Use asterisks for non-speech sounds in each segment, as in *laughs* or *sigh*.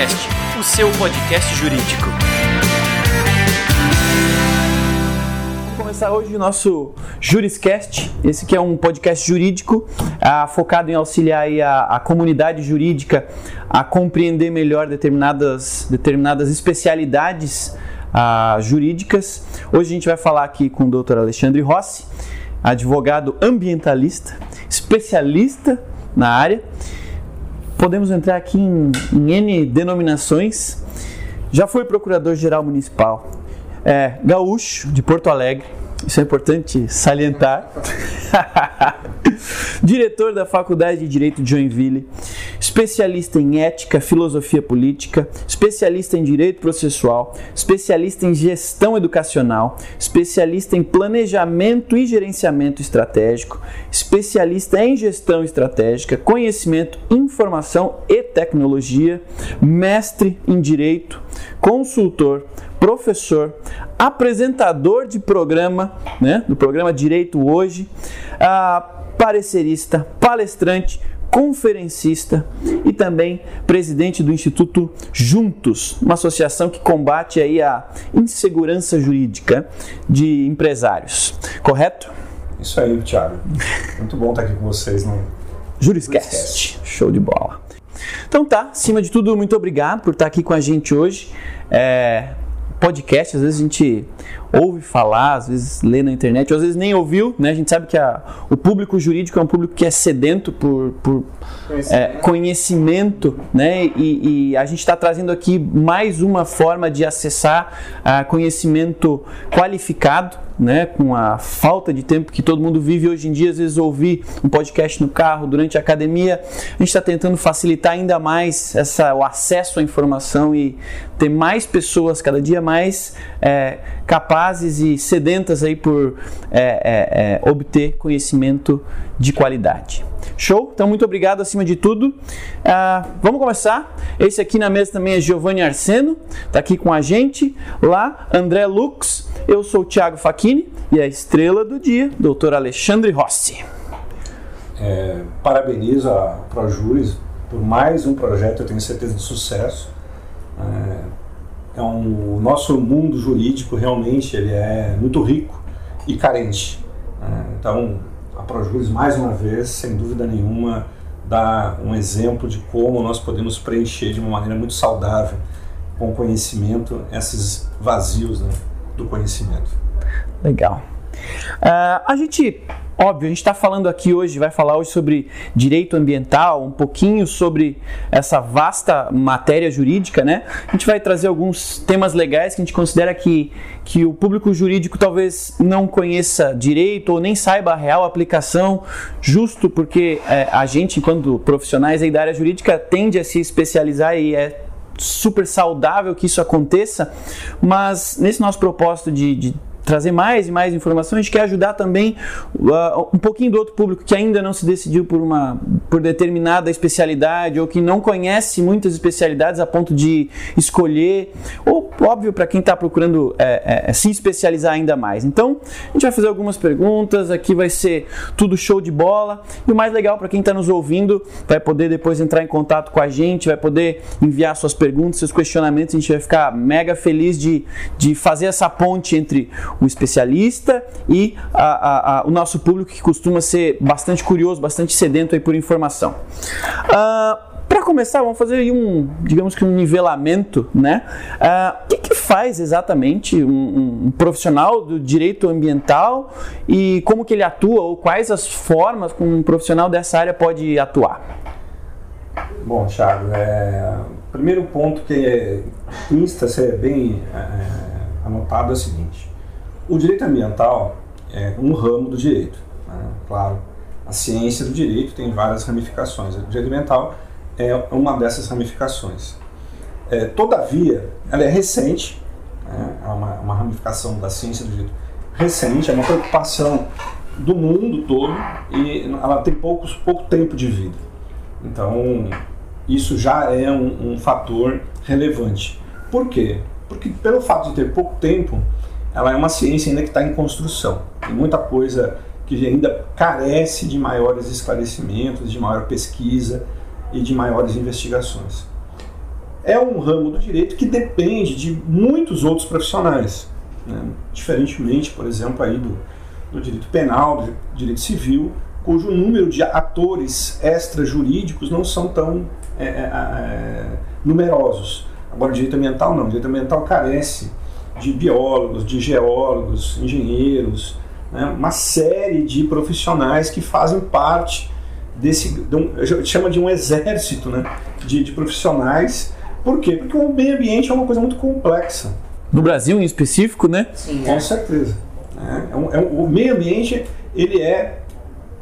Juriscast, o seu podcast jurídico. Vamos começar hoje o nosso Juriscast. Esse que é um podcast jurídico ah, focado em auxiliar a, a comunidade jurídica a compreender melhor determinadas, determinadas especialidades ah, jurídicas. Hoje a gente vai falar aqui com o Dr. Alexandre Rossi, advogado ambientalista, especialista na área. Podemos entrar aqui em, em N denominações. Já foi procurador-geral municipal, é, gaúcho de Porto Alegre, isso é importante salientar. *laughs* *laughs* Diretor da Faculdade de Direito de Joinville, especialista em ética, filosofia política, especialista em direito processual, especialista em gestão educacional, especialista em planejamento e gerenciamento estratégico, especialista em gestão estratégica, conhecimento, informação e tecnologia, mestre em direito, consultor, professor, apresentador de programa, né, do programa Direito Hoje, ah, parecerista, palestrante, conferencista e também presidente do Instituto Juntos, uma associação que combate aí a insegurança jurídica de empresários. Correto? Isso aí, Thiago. Muito bom estar aqui com vocês no Juriscast. Juriscast. Show de bola. Então tá, acima de tudo, muito obrigado por estar aqui com a gente hoje. É, podcast, às vezes a gente ouve falar, às vezes lê na internet, ou às vezes nem ouviu, né? A gente sabe que a, o público jurídico é um público que é sedento por, por conhecimento, é, conhecimento né? E, e, a gente está trazendo aqui mais uma forma de acessar uh, conhecimento qualificado, né, com a falta de tempo que todo mundo vive hoje em dia, às vezes ouvir um podcast no carro, durante a academia, a gente está tentando facilitar ainda mais essa, o acesso à informação e ter mais pessoas cada dia mais é, capazes e sedentas aí por é, é, obter conhecimento de qualidade. Show? Então, muito obrigado acima de tudo. Ah, vamos começar. Esse aqui na mesa também é Giovanni Arseno, está aqui com a gente. Lá, André Lux. Eu sou o Thiago Facchini e a estrela do dia, doutor Alexandre Rossi. É, parabenizo a ProJuris por mais um projeto, eu tenho certeza de sucesso. É, é um, o nosso mundo jurídico realmente ele é muito rico e carente. É, então, a ProJuris, mais uma vez, sem dúvida nenhuma, dá um exemplo de como nós podemos preencher de uma maneira muito saudável, com conhecimento, esses vazios né, do conhecimento. Legal. Uh, a gente Óbvio, a gente está falando aqui hoje, vai falar hoje sobre direito ambiental, um pouquinho sobre essa vasta matéria jurídica, né? A gente vai trazer alguns temas legais que a gente considera que, que o público jurídico talvez não conheça direito ou nem saiba a real aplicação, justo porque é, a gente, enquanto profissionais aí da área jurídica, tende a se especializar e é super saudável que isso aconteça, mas nesse nosso propósito de, de trazer mais e mais informações, quer ajudar também uh, um pouquinho do outro público que ainda não se decidiu por uma por determinada especialidade ou que não conhece muitas especialidades a ponto de escolher, ou óbvio para quem está procurando é, é, se especializar ainda mais. Então, a gente vai fazer algumas perguntas, aqui vai ser tudo show de bola, e o mais legal para quem está nos ouvindo, vai poder depois entrar em contato com a gente, vai poder enviar suas perguntas, seus questionamentos, a gente vai ficar mega feliz de, de fazer essa ponte entre o especialista e a, a, a, o nosso público que costuma ser bastante curioso, bastante sedento aí por informação. Uh, para começar, vamos fazer um, digamos que um nivelamento, né? Uh, o que, que, faz exatamente um, um, profissional do direito ambiental e como que ele atua ou quais as formas que um profissional dessa área pode atuar? Bom, Thiago, é, primeiro ponto que insta ser bem é, anotado é o seguinte: o direito ambiental é um ramo do direito. Né? Claro, a ciência do direito tem várias ramificações. O direito ambiental é uma dessas ramificações. É, todavia, ela é recente, né? é uma, uma ramificação da ciência do direito recente, é uma preocupação do mundo todo e ela tem poucos, pouco tempo de vida. Então, isso já é um, um fator relevante. Por quê? Porque pelo fato de ter pouco tempo, ela é uma ciência ainda que está em construção. Tem muita coisa que ainda carece de maiores esclarecimentos, de maior pesquisa e de maiores investigações. é um ramo do direito que depende de muitos outros profissionais. Né? Diferentemente, por exemplo, aí do, do direito penal, do direito civil, cujo número de atores extrajurídicos não são tão é, é, é, numerosos. Agora, o direito ambiental não. O direito ambiental carece de biólogos, de geólogos, engenheiros, né? uma série de profissionais que fazem parte desse, de um, chama de um exército né? de, de profissionais. Por quê? Porque o meio ambiente é uma coisa muito complexa. No Brasil, em específico, né? Sim, com certeza. É, é um, é um, o meio ambiente ele é,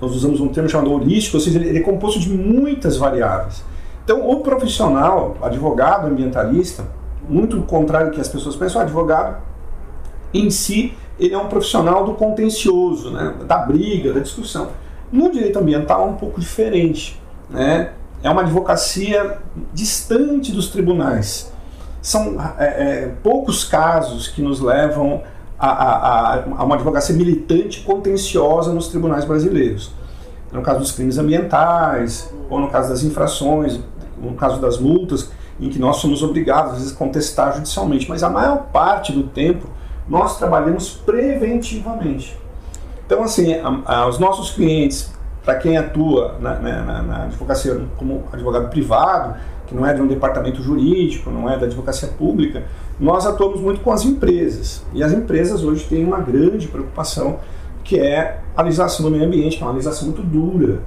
nós usamos um termo chamado holístico, ou seja, ele, ele é composto de muitas variáveis. Então, o profissional, advogado ambientalista, muito contrário do que as pessoas pensam, o advogado em si, ele é um profissional do contencioso, né, da briga, da discussão. No direito ambiental é um pouco diferente. Né? É uma advocacia distante dos tribunais. São é, é, poucos casos que nos levam a, a, a, uma advocacia militante contenciosa nos tribunais brasileiros. No caso dos crimes ambientais, ou no caso das infrações, no caso das multas, em que nós somos obrigados, às vezes, a contestar judicialmente. Mas a maior parte do tempo nós trabalhamos preventivamente. Então, assim, a, a, os nossos clientes, para quem atua na, na, na, na, advocacia como advogado privado, que não é de um departamento jurídico, não é da advocacia pública, nós atuamos muito com as empresas. E as empresas hoje têm uma grande preocupação, que é a legislação do meio ambiente, que é uma legislação muito dura.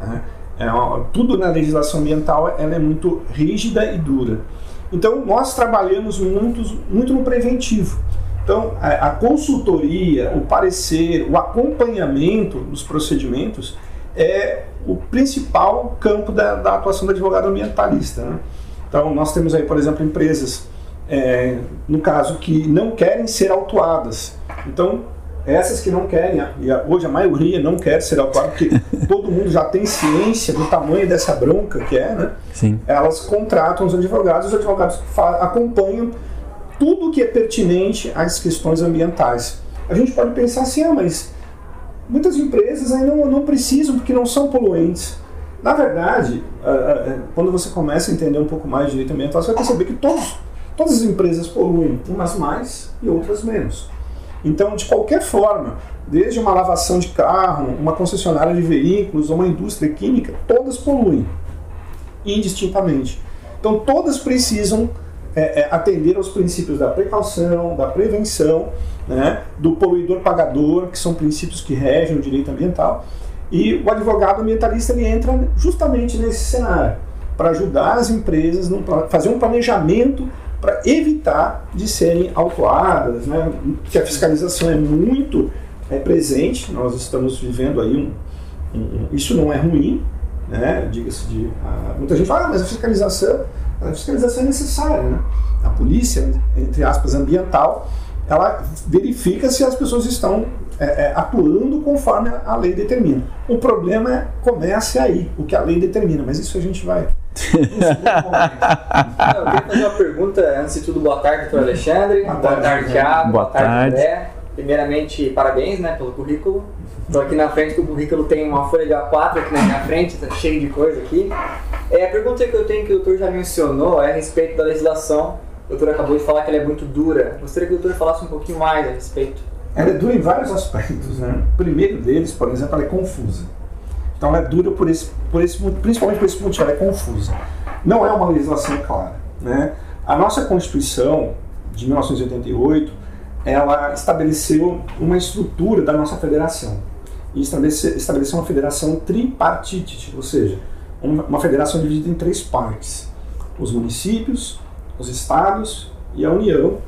Né? É tudo na legislação ambiental ela é muito rígida e dura. Então, nós trabalhamos muito, muito no preventivo. Então, a, a, consultoria, o parecer, o acompanhamento dos procedimentos é o principal campo da, da atuação do advogado ambientalista. Né? Então, nós temos aí, por exemplo, empresas, é, no caso, que não querem ser autuadas. Então, essas que não querem, e hoje a maioria não quer ser autuada, porque *laughs* todo mundo já tem ciência do tamanho dessa bronca que é, né? Sim. Elas contratam os advogados, os advogados acompanham tudo que é pertinente às questões ambientais. A gente pode pensar assim, ah, mas muitas empresas ainda não, não precisam porque não são poluentes. Na verdade, quando você começa a entender um pouco mais de direito ambiental, você vai perceber que todos, todas as empresas poluem, umas mais e outras menos. Então, de qualquer forma, desde uma lavação de carro, uma concessionária de veículos uma indústria química, todas poluem, indistintamente. Então, todas precisam é, é, atender aos princípios da precaução, da prevenção, né, do poluidor-pagador, que são princípios que regem o direito ambiental. E o advogado ambientalista ele entra justamente nesse cenário para ajudar as empresas a fazer um planejamento para evitar de serem autuadas, né, que a fiscalização é muito é, presente. Nós estamos vivendo aí um, um isso não é ruim, né, diga-se de ah, muita gente fala, ah, mas a fiscalização a fiscalização é necessária. Né? A polícia, entre aspas, ambiental, ela verifica se as pessoas estão é, é, atuando conforme a lei determina. O problema é aí, o que a lei determina, mas isso a gente vai. Eu queria fazer uma pergunta, antes de tudo, boa tarde, doutor Alexandre. Boa, boa tarde, Thiago. Boa, boa tarde, André. Primeiramente, parabéns né, pelo currículo. Estou aqui na frente, que o currículo tem uma folha de A4 aqui na minha frente, está cheio de coisa aqui. É, a pergunta que eu tenho, que o doutor já mencionou, é a respeito da legislação. O doutor acabou de falar que ela é muito dura. Gostaria que o doutor falasse um pouquinho mais a respeito. Ela é dura em vários aspectos. Né? O primeiro deles, por exemplo, ela é confusa. Então ela é dura por esse, por esse, principalmente por esse motivo, ela é confusa. Não é uma legislação clara. Né? A nossa Constituição de 1988 ela estabeleceu uma estrutura da nossa federação e estabeleceu, estabeleceu uma federação tripartite, ou seja, uma, federação dividida em três partes: os municípios, os estados e a União,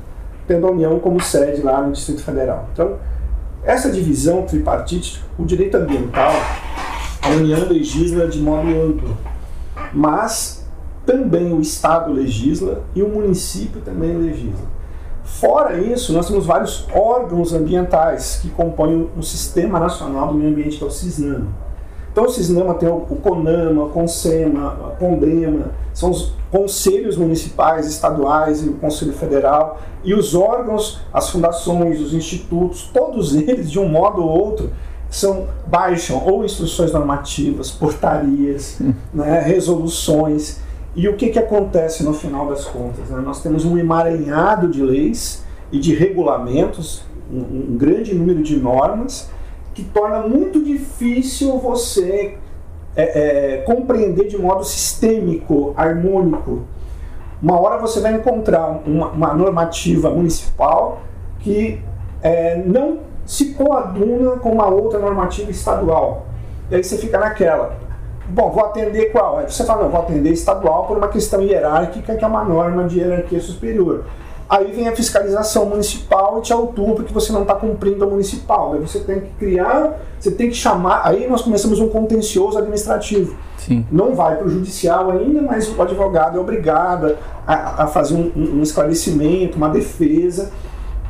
tendo a União como sede lá no Distrito Federal. Então, essa divisão tripartite, o direito ambiental, a União legisla de modo amplo, mas também o Estado legisla e o município também legisla. Fora isso, nós temos vários órgãos ambientais que compõem o Sistema Nacional do Meio Ambiente, que é o CISNAMA. Então, o CISNAMA tem o CONAMA, o CONSEMA, a CONDEMA, são os conselhos municipais, estaduais e o Conselho Federal, e os órgãos, as fundações, os institutos, todos eles, de um modo ou outro, são baixam ou instruções normativas, portarias, né, resoluções, E o que, que acontece no final das contas? Né? Nós temos um emaranhado de leis e de regulamentos, um, um grande número de normas, que torna muito difícil você é, é, compreender de modo sistêmico, harmônico. Uma hora você vai encontrar uma, uma normativa municipal que é, não se coaduna com uma outra normativa estadual. E aí você fica naquela. Bom, vou atender qual? Aí você fala, não, vou atender estadual por uma questão hierárquica, que é uma norma de hierarquia superior. Aí vem a fiscalização municipal e te autua porque você não está cumprindo a municipal. Aí você tem que criar, você tem que chamar. Aí nós começamos um contencioso administrativo. Sim. Não vai para o judicial ainda, mas o advogado é obrigado a, a fazer um, um esclarecimento, uma defesa,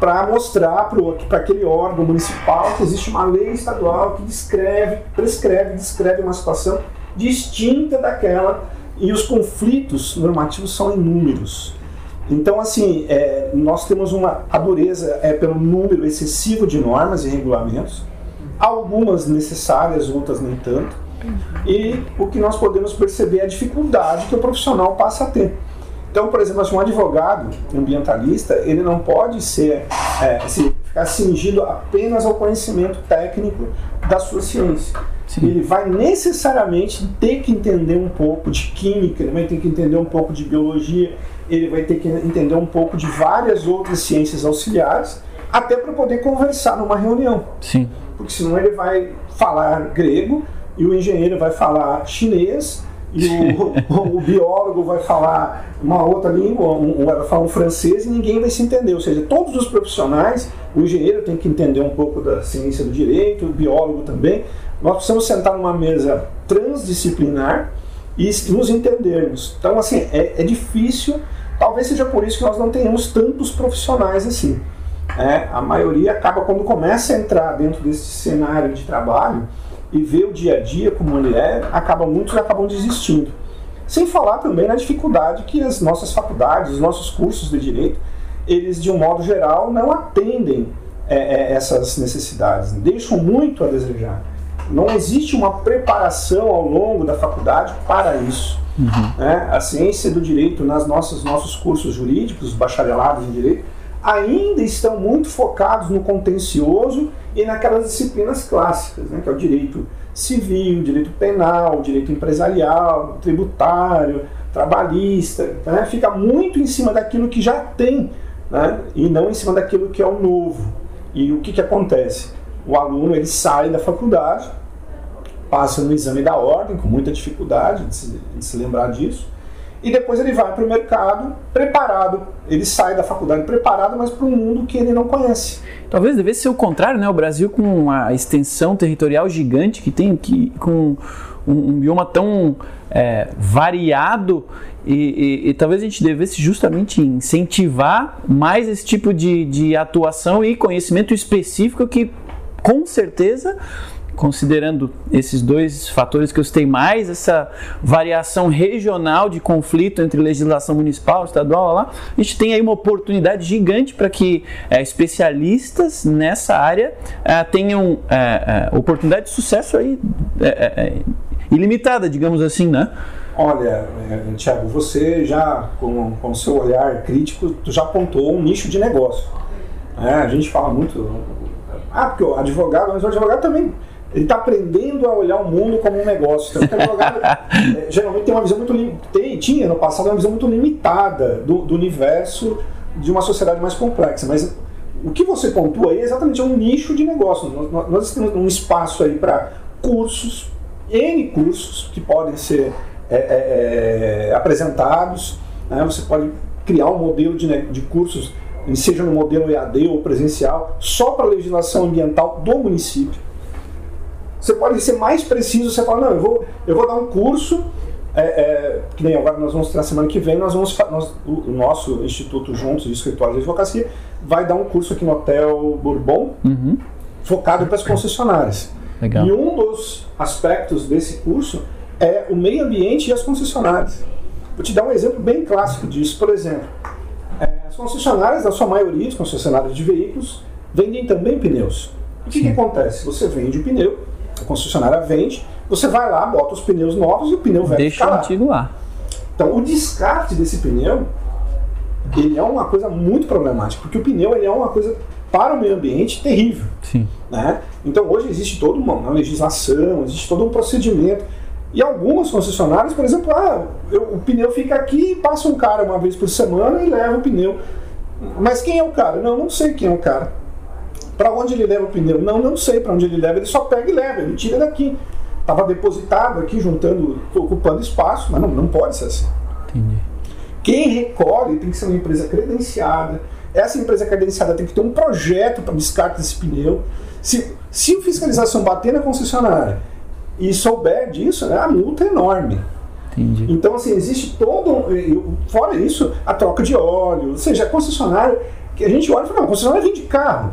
para mostrar para aquele órgão municipal que existe uma lei estadual que descreve, prescreve, descreve uma situação distinta daquela e os conflitos normativos são inúmeros. Então, assim, é, nós temos uma a dureza é pelo número excessivo de normas e regulamentos, algumas necessárias, outras nem tanto, e o que nós podemos perceber é a dificuldade que o profissional passa a ter. Então, por exemplo, assim, um advogado ambientalista, ele não pode ser é, se, ficar cingido apenas ao conhecimento técnico da sua ciência. Sim. Ele vai necessariamente ter que entender um pouco de química, ele vai ter que entender um pouco de biologia, ele vai ter que entender um pouco de várias outras ciências auxiliares, até para poder conversar numa reunião. Sim. Porque senão ele vai falar grego e o engenheiro vai falar chinês e o, *laughs* o, biólogo vai falar uma outra língua, um, vai falar um francês e ninguém vai se entender. Ou seja, todos os profissionais, o engenheiro tem que entender um pouco da ciência do direito, o biólogo também. Nós precisamos sentar numa mesa transdisciplinar e nos entendermos. Então, assim, é, é difícil Talvez seja por isso que nós não tenhamos tantos profissionais assim. É, a maioria acaba, quando começa a entrar dentro desse cenário de trabalho e vê o dia a dia como ele é, acaba, muitos acabam desistindo. Sem falar também na dificuldade que as nossas faculdades, os nossos cursos de direito, eles de um modo geral não atendem é, é, essas necessidades, deixam muito a desejar. Não existe uma preparação ao longo da faculdade para isso. Uhum. Né? A ciência do direito nas nossas nossos cursos jurídicos, bacharelados em direito, ainda estão muito focados no contencioso e naquelas disciplinas clássicas, né? que é o direito civil, direito penal, direito empresarial, tributário, trabalhista. Né? Fica muito em cima daquilo que já tem né? e não em cima daquilo que é o novo. E o que, que acontece? O aluno ele sai da faculdade passa no exame da ordem, com muita dificuldade de se, de se lembrar disso, e depois ele vai para o mercado preparado. Ele sai da faculdade preparado, mas para um mundo que ele não conhece. Talvez devesse ser o contrário, né? O Brasil com uma extensão territorial gigante que tem, que, com um, um bioma tão é, variado e, e, e, talvez a gente devesse justamente incentivar mais esse tipo de, de atuação e conhecimento específico que com certeza considerando esses dois fatores que eu citei mais, essa variação regional de conflito entre legislação municipal, estadual, lá, a gente tem aí uma oportunidade gigante para que é, especialistas nessa área é, tenham é, oportunidade de sucesso aí ilimitada, digamos assim, né? Olha, Tiago, você já, com, com seu olhar crítico, tu já apontou um nicho de negócio. É, a gente fala muito, ah, porque o advogado, mas o advogado também ele está aprendendo a olhar o mundo como um negócio. Então, o advogado *laughs* é, geralmente tem uma visão muito tem, tinha no passado uma visão muito limitada do, do, universo de uma sociedade mais complexa. Mas o que você pontua aí é exatamente um nicho de negócio. Nós, nós temos um espaço aí para cursos, N cursos que podem ser é, é, é, apresentados. Né? Você pode criar um modelo de, de cursos, seja no modelo EAD ou presencial, só para a legislação ambiental do município. Você pode ser mais preciso, você fala, não, eu vou, eu vou dar um curso, é, é, que nem agora nós vamos ter na semana que vem, nós vamos nós, o nosso Instituto Juntos de Escritório de Advocacia vai dar um curso aqui no Hotel Bourbon, uhum. focado para as concessionárias. Legal. E um dos aspectos desse curso é o meio ambiente e as concessionárias. Vou te dar um exemplo bem clássico disso. Por exemplo, é, as concessionárias, na sua maioria, as concessionárias de veículos, vendem também pneus. O que, que acontece? Você vende o pneu, a concessionária vende, você vai lá, bota os pneus novos e o pneu velho Deixa fica o antigo lá. Então, o descarte desse pneu, ele é uma coisa muito problemática, porque o pneu ele é uma coisa para o meio ambiente terrível. Sim. Né? Então, hoje existe toda uma, uma legislação, existe todo um procedimento. E algumas concessionárias, por exemplo, ah, eu, o pneu fica aqui e passa um cara uma vez por semana e leva o pneu. Mas quem é o cara? Não, não sei quem é o cara. Para onde ele leva o pneu? Não, não sei para onde ele leva. Ele só pega e leva, ele tira daqui. Estava depositado aqui, juntando, ocupando espaço, mas não, não pode ser assim. Entendi. Quem recolhe tem que ser uma empresa credenciada. Essa empresa credenciada tem que ter um projeto para descarte desse pneu. Se, se a fiscalização bater na concessionária e souber disso, né, a multa é enorme. Entendi. Então, assim, existe todo. Fora isso, a troca de óleo. Ou seja, a concessionária. Que a gente olha e fala, não, a concessionária vende carro.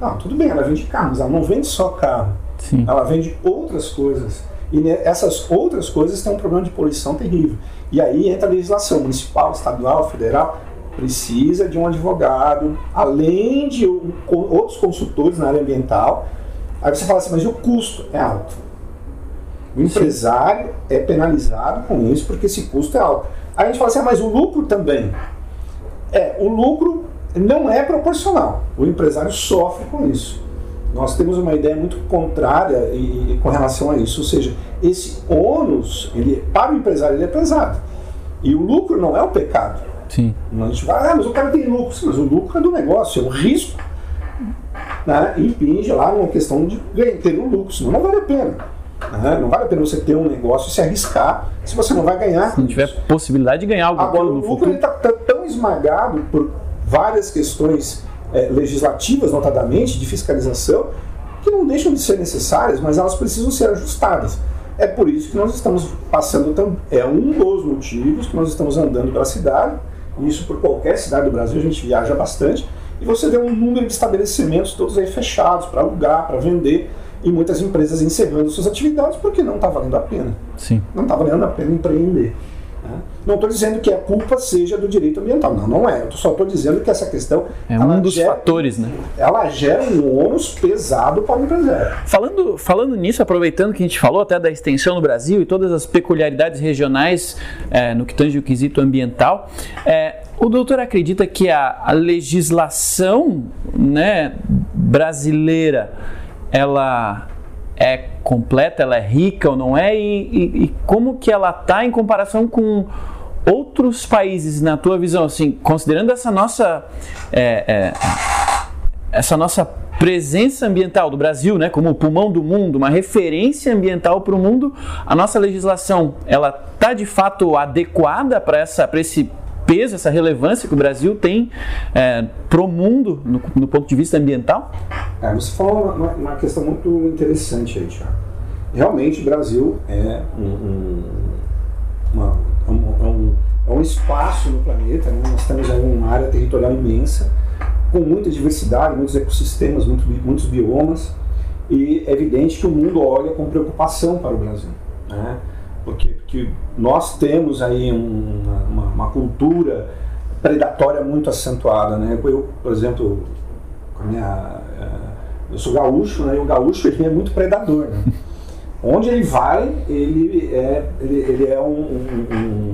Não, tudo bem, ela vende carro, mas ela não vende só carro. Sim. Ela vende outras coisas. E essas outras coisas têm um problema de poluição terrível. E aí entra a legislação municipal, estadual, federal. Precisa de um advogado, além de outros consultores na área ambiental. Aí você fala assim, mas o custo é alto. O empresário é penalizado com isso porque esse custo é alto. Aí a gente fala assim, ah, mas o lucro também. É, o lucro não é proporcional. O empresário sofre com isso. Nós temos uma ideia muito contrária e, e com relação a isso. Ou seja, esse ônus, ele, para o empresário, ele é pesado. E o lucro não é o pecado. Sim. A gente vai, ah, mas o cara tem lucro. Sim, mas o lucro é do negócio, é o risco. Né? Impinge lá numa questão de ganhar, ter um lucro, senão não vale a pena. né? Não vale a pena você ter um negócio e se arriscar se você não vai ganhar. Se não tiver possibilidade de ganhar alguma Agora, coisa o no lucro está tão esmagado por várias questões eh, legislativas, notadamente, de fiscalização, que não deixam de ser necessárias, mas elas precisam ser ajustadas. É por isso que nós estamos passando, é um dos motivos que nós estamos andando pela cidade, e isso por qualquer cidade do Brasil, a gente viaja bastante, e você vê um número de estabelecimentos todos aí fechados para alugar, para vender, e muitas empresas encerrando suas atividades porque não está valendo a pena Sim. não está valendo a pena empreender. Não estou dizendo que a culpa seja do direito ambiental, não, não é. Eu só estou dizendo que essa questão É um dos gera, fatores, né? ela gera um ônus pesado para o empresário. Falando, falando nisso, aproveitando que a gente falou até da extensão no Brasil e todas as peculiaridades regionais é, no que tange o quesito ambiental, é, o doutor acredita que a, a legislação né, brasileira ela é completa, ela é rica ou não é? E, e- e como que ela está em comparação com outros países, na tua visão, assim, considerando essa nossa é, é, essa nossa presença ambiental do Brasil, né, como o pulmão do mundo, uma referência ambiental para o mundo, a nossa legislação, ela está de fato adequada para essa, para esse peso, essa relevância que o Brasil tem é, para o mundo no, no ponto de vista ambiental? É, você falou uma, uma questão muito interessante aí, Thiago. Realmente o Brasil é um, um, um- espaço no planeta, né? nós temos aí uma área territorial imensa, com muita diversidade, muitos ecossistemas, muito muitos biomas, e é evidente que o mundo olha com preocupação para o Brasil. Né? Porque, porque nós temos aí um- uma, uma- uma cultura predatória muito acentuada. Né? Eu, por exemplo, minha, eh, eu sou gaúcho, né? e o gaúcho ele é muito predador. Né? *laughs* Onde ele vai, ele é, ele, ele é um, um- um-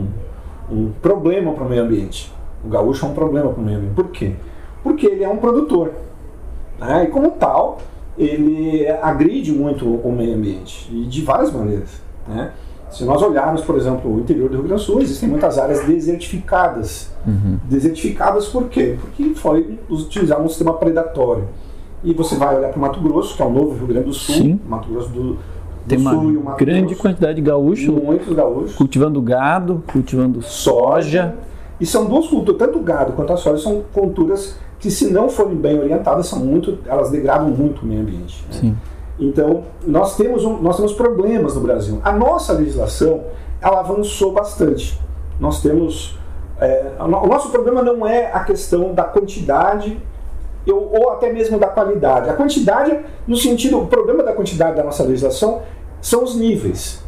um problema para o meio ambiente. O gaúcho é um problema para o meio ambiente. Por quê? Porque ele é um produtor. né? E como tal, ele agride muito o meio ambiente, e de várias maneiras. Né? Se nós olharmos, por exemplo, o interior do Rio Grande do Sul, existem muitas áreas desertificadas. Desertificadas por quê? Porque foi utilizar um sistema predatório. E você vai olhar para o Mato Grosso, que é o novo Rio Grande do Sul, Sim. Mato Grosso do Tem uma grande quantidade de gaúcho muitos gaúchos, cultivando gado, cultivando soja. E são duas culturas, tanto o gado quanto a soja são culturas que, se não forem bem orientadas, são muito, elas degradam muito o meio ambiente. né? Sim. Então, nós temos, um- nós temos problemas no Brasil. A nossa legislação, ela avançou bastante. Nós temos... é, o nosso problema não é a questão da quantidade eu- ou até mesmo da qualidade. A quantidade, no sentido... O problema da quantidade da nossa legislação são os níveis.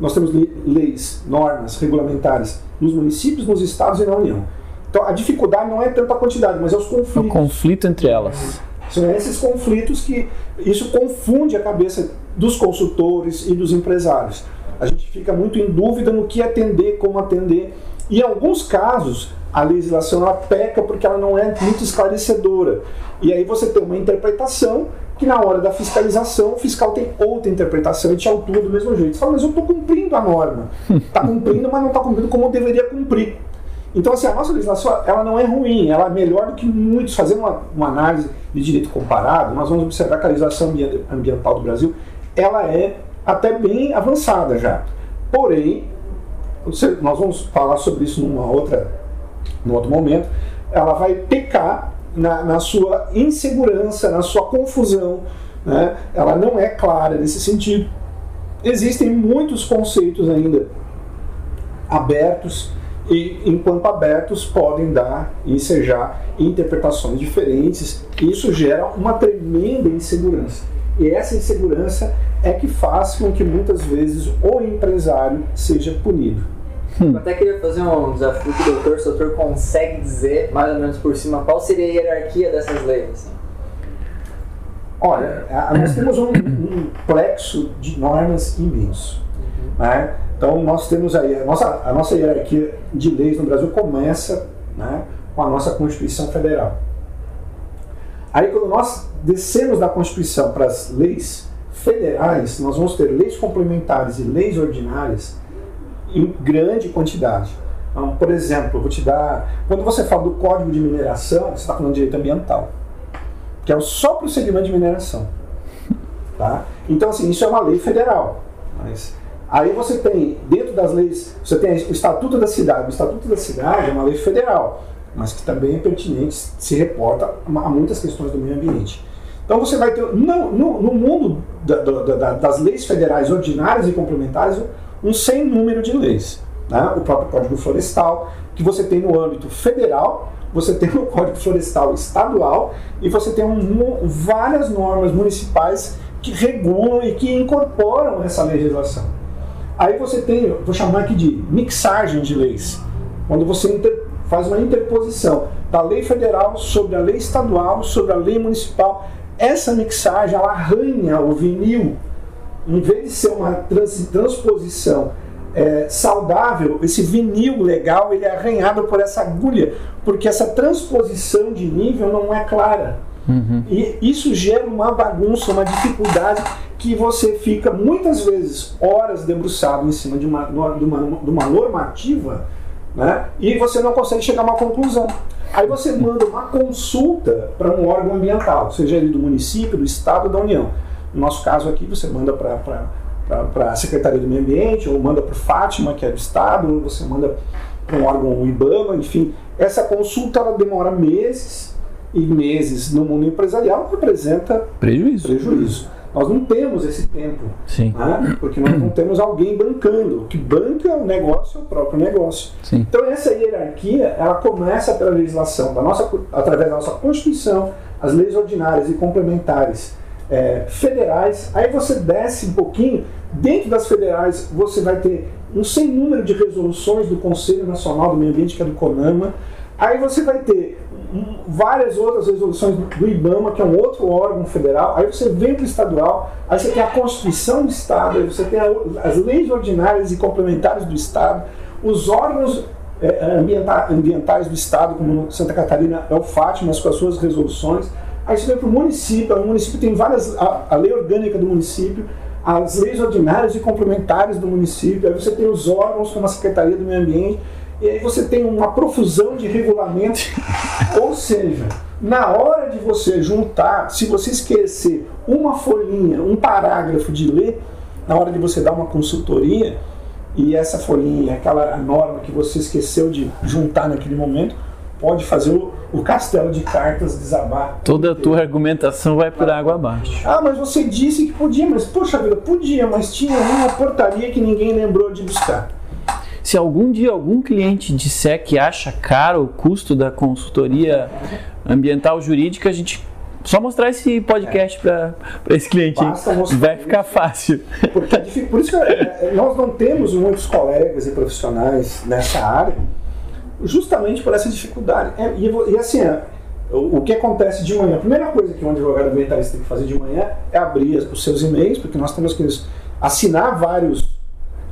Nós temos le- leis, normas regulamentares nos municípios, nos estados e na União. Então, a dificuldade não é tanto a quantidade, mas é os O conflitos. conflito entre elas. São esses conflitos que isso confunde a cabeça dos consultores e dos empresários. A gente fica muito em dúvida no que atender, como atender. E em alguns casos, a legislação ela peca porque ela não é muito esclarecedora. E aí você tem uma interpretação que na hora da fiscalização o fiscal tem outra interpretação e te autua do mesmo jeito. Você fala, mas eu estou cumprindo a norma. Está *laughs* cumprindo, mas não está cumprindo como eu deveria cumprir. Então, assim, a nossa legislação ela não é ruim, ela é melhor do que muitos. Fazendo uma, uma análise de direito comparado, nós vamos observar que a legislação ambiental do Brasil ela é até bem avançada já. Porém, nós vamos falar sobre isso numa outra, num outro momento, ela vai pecar na, na sua insegurança, na sua confusão. Né? Ela não é clara nesse sentido. Existem muitos conceitos ainda abertos e, enquanto abertos, podem dar e ensejar interpretações diferentes. Isso gera uma tremenda insegurança. E essa insegurança é que faz com que muitas vezes o empresário seja punido. Hum. Eu até queria fazer um desafio com o doutor, se o doutor consegue dizer, mais ou menos por cima, qual seria a hierarquia dessas leis? Assim? Olha, nós temos um, um plexo de normas imenso. Uhum. Né? Então nós temos aí, a nossa, a nossa hierarquia de leis no Brasil começa né, com a nossa Constituição Federal. Aí quando nós descemos da Constituição para as leis federais, nós vamos ter leis complementares e leis ordinárias em grande quantidade. Então, por exemplo, vou te dar. Quando você fala do Código de Mineração, você está falando de direito ambiental, que é só procedimento de mineração. Tá? Então, assim, isso é uma lei federal. Mas aí você tem, dentro das leis, você tem o Estatuto da Cidade. O Estatuto da Cidade é uma lei federal, mas que também é pertinente, se reporta a muitas questões do meio ambiente. Então você vai ter, no, no, no mundo da, da, das leis federais ordinárias e complementares, um sem número de leis. Né? O próprio Código Florestal, que você tem no âmbito federal, você tem no Código Florestal estadual e você tem um, várias normas municipais que regulam e que incorporam essa legislação. Aí você tem, vou chamar aqui de mixagem de leis, quando você inter, faz uma interposição da lei federal sobre a lei estadual, sobre a lei municipal. Essa mixagem ela arranha o vinil em vez de ser uma trans, transposição é, saudável, esse vinil legal ele é arranhado por essa agulha, porque essa transposição de nível não é clara. Uhum. E isso gera uma bagunça, uma dificuldade que você fica muitas vezes horas debruçado em cima de uma, de uma, de uma normativa né, e você não consegue chegar a uma conclusão. Aí você manda uma consulta para um órgão ambiental, seja ele do município, do estado, da União. No nosso caso aqui, você manda para a Secretaria do Meio Ambiente, ou manda para o Fátima, que é do Estado, ou você manda para um órgão IBAMA, enfim. Essa consulta ela demora meses e meses no mundo empresarial representa prejuízo. prejuízo. Nós não temos esse tempo. Né? porque nós não temos alguém bancando. O que banca o negócio é o próprio negócio. Sim. Então essa hierarquia ela começa pela legislação, da nossa, através da nossa Constituição, as leis ordinárias e complementares é, federais, aí você desce um pouquinho, dentro das federais você vai ter um sem número de resoluções do Conselho Nacional do Meio Ambiente, que é do CONAMA, aí você vai ter várias outras resoluções do IBAMA, que é um outro órgão federal, aí você vem para o estadual, aí você tem a Constituição do Estado, aí você tem as leis ordinárias e complementares do Estado, os órgãos é, ambientais do Estado, como Santa Catarina é o Fátima, com as suas resoluções, Aí você vem para o município, o município tem várias, a, a, lei orgânica do município, as leis ordinárias e complementares do município, aí você tem os órgãos como a Secretaria do Meio Ambiente, e aí você tem uma profusão de regulamentos. *laughs* Ou seja, na hora de você juntar, se você esquecer uma folhinha, um parágrafo de ler, na hora de você dar uma consultoria, e essa folhinha, aquela norma que você esqueceu de juntar naquele momento, pode fazer o, o castelo de cartas desabar. Toda a tua argumentação vai por água abaixo. Ah, mas você disse que podia, mas poxa vida, podia, mas tinha uma portaria que ninguém lembrou de buscar. Se algum dia algum cliente disser que acha caro o custo da consultoria ambiental jurídica, a gente só mostrar esse podcast é. para esse cliente. Vai ficar fácil. Porque, é por isso que é, nós não temos muitos colegas e profissionais nessa área justamente por essa dificuldade. É, e, e, assim, é, o, o, que acontece de manhã? A primeira coisa que um advogado ambientalista tem que fazer de manhã é abrir os seus e-mails, porque nós temos que assinar vários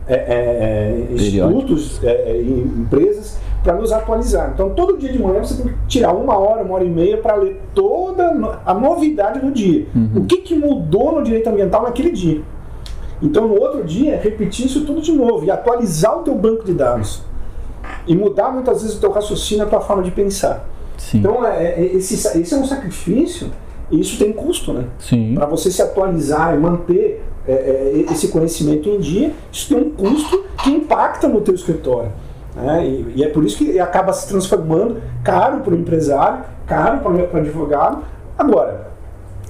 é, é, institutos, é, empresas para nos atualizar. Então, todo dia de manhã você tem que tirar uma hora, uma hora e meia para ler toda a novidade do dia. Uhum. O que, que mudou no direito ambiental naquele dia? Então, no outro dia, repetir isso tudo de novo e atualizar o teu banco de dados. E mudar muitas vezes o teu raciocínio, a tua forma de pensar. Sim. Então, é, é, esse, esse é um sacrifício e isso tem custo, né? Para você se atualizar e manter é, é, esse conhecimento em dia, isso tem um custo que impacta no teu escritório. Né? E, e, é por isso que acaba se transformando caro para o empresário, caro para o advogado. Agora,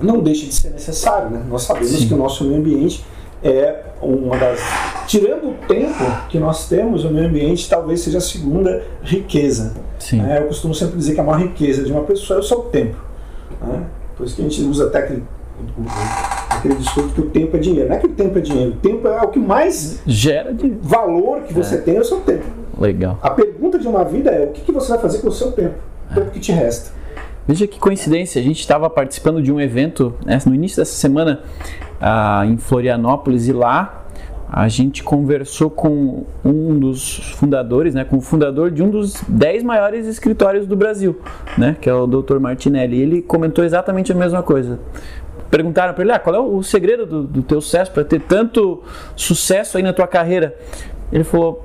não deixa de ser necessário. Né? Nós sabemos Sim. que o nosso meio ambiente é uma das. Tirando o tempo que nós temos, o meio ambiente talvez seja a segunda riqueza. É, eu costumo sempre dizer que a maior riqueza de uma pessoa é o seu tempo. Né? Por isso que a gente usa até aquele, aquele discurso que o tempo é dinheiro. Não é que o tempo é dinheiro, o tempo é o que mais gera de valor que você é. tem é o seu tempo. Legal. A pergunta de uma vida é o que, que você vai fazer com o seu tempo, o tempo que te resta. Veja que coincidência, a gente estava participando de um evento né, no início dessa semana ah, em Florianópolis e lá a gente conversou com um dos fundadores, né, com o fundador de um dos 10 maiores escritórios do Brasil, né, que é o Dr. Martinelli. Ele comentou exatamente a mesma coisa. Perguntaram para ele, ah, qual é o segredo do, do teu sucesso para ter tanto sucesso aí na tua carreira? Ele falou,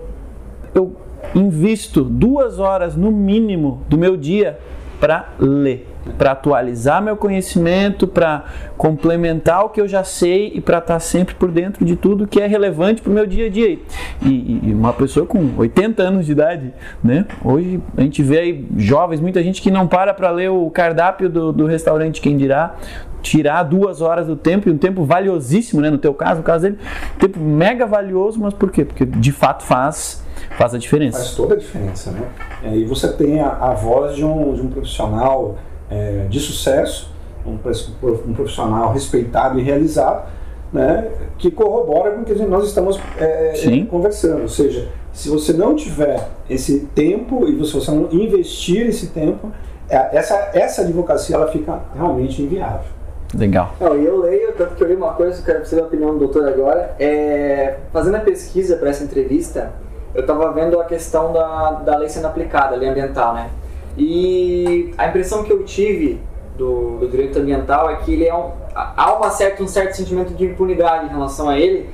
eu invisto duas horas no mínimo do meu dia para ler para atualizar meu conhecimento, para complementar o que eu já sei e para estar tá sempre por dentro de tudo que é relevante para o meu dia a dia. E, e, uma pessoa com 80 anos de idade, né? Hoje a gente vê aí jovens, muita gente que não para para ler o cardápio do, do restaurante, quem dirá tirar duas horas do tempo, e um tempo valiosíssimo, né? No teu caso, no caso dele, um tempo mega valioso, mas por quê? Porque de fato faz, faz a diferença. Faz toda a diferença, né? E você tem a, a voz de um, de um profissional é, de sucesso, um, um, profissional respeitado e realizado, né, que corrobora com o que nós estamos é, é conversando. Ou seja, se você não tiver esse tempo e se você não investir esse tempo, é, essa, essa advocacia ela fica realmente inviável. Legal. Não, e eu leio, tanto que eu li uma coisa, quero saber a opinião do doutor agora. É, fazendo a pesquisa para essa entrevista, eu estava vendo a questão da, da lei sendo aplicada, a lei ambiental, né? E a impressão que eu tive do, do direito ambiental é que ele é um, há uma certa, um certo sentimento de impunidade em relação a ele.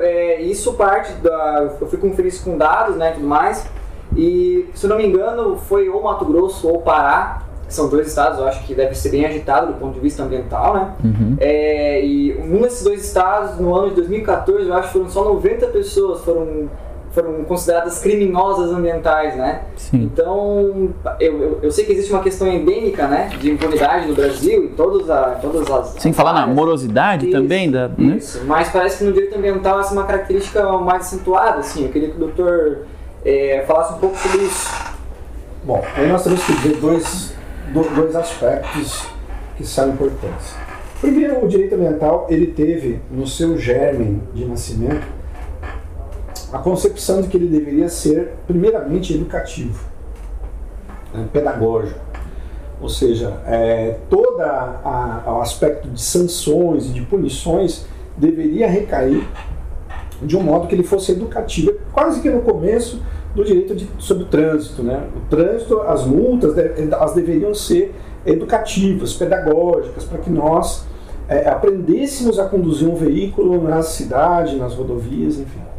É, isso parte da. Eu fui conferir isso com dados né, e tudo mais. E, se não me engano, foi ou Mato Grosso ou Pará, que são dois estados, eu acho que deve ser bem agitado do ponto de vista ambiental, né? Uhum. É, e um desses dois estados, no ano de 2014, eu acho que foram só 90 pessoas foram foram consideradas criminosas ambientais, né? Sim. Então, eu, eu, eu, sei que existe uma questão endêmica, né, de impunidade no Brasil, em todas, a, todas as... Sem falar na morosidade isso, também, da, né? Isso, mas parece que no direito ambiental essa é uma característica mais acentuada, assim, eu queria que o doutor é, falasse um pouco sobre isso. Bom, aí nós temos que ver dois, dois aspectos que são importantes. Primeiro, o direito ambiental, ele teve no seu germe de nascimento a concepção de que ele deveria ser, primeiramente, educativo, né, pedagógico. Ou seja, é, todo o aspecto de sanções e de punições deveria recair de um modo que ele fosse educativo, quase que no começo do direito de, sobre o trânsito. Né? O trânsito, as multas, elas deveriam ser educativas, pedagógicas, para que nós é, aprendêssemos a conduzir um veículo na cidade, nas rodovias, enfim.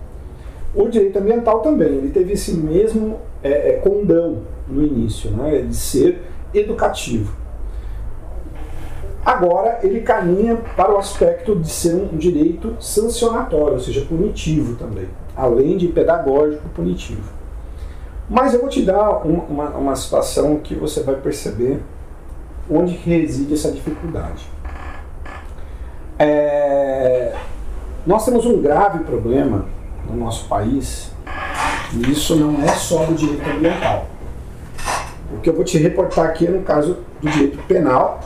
O direito ambiental também, ele teve esse mesmo é, é, condão no início, né, de ser educativo. Agora ele caminha para o aspecto de ser um direito sancionatório, ou seja, punitivo também, além de pedagógico punitivo. Mas eu vou te dar uma, uma situação que você vai perceber onde reside essa dificuldade. É, nós temos um grave problema no nosso país, e isso não é só do direito ambiental. O que eu vou te reportar aqui é no caso do direito penal,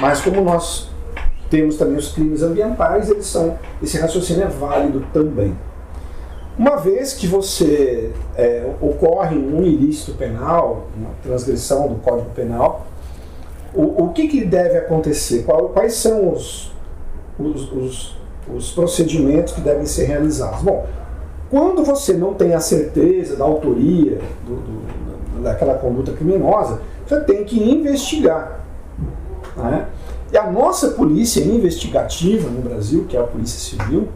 mas como nós temos também os crimes ambientais, eles são, esse raciocínio é válido também. Uma vez que você é, ocorre um ilícito penal, uma transgressão do Código Penal, o, o que, que deve acontecer? Qual, quais são os, os, os, os procedimentos que devem ser realizados? Bom, Quando você não tem a certeza da autoria do, do, daquela conduta criminosa, você tem que investigar. Né? E a nossa polícia investigativa no Brasil, que é a Polícia Civil,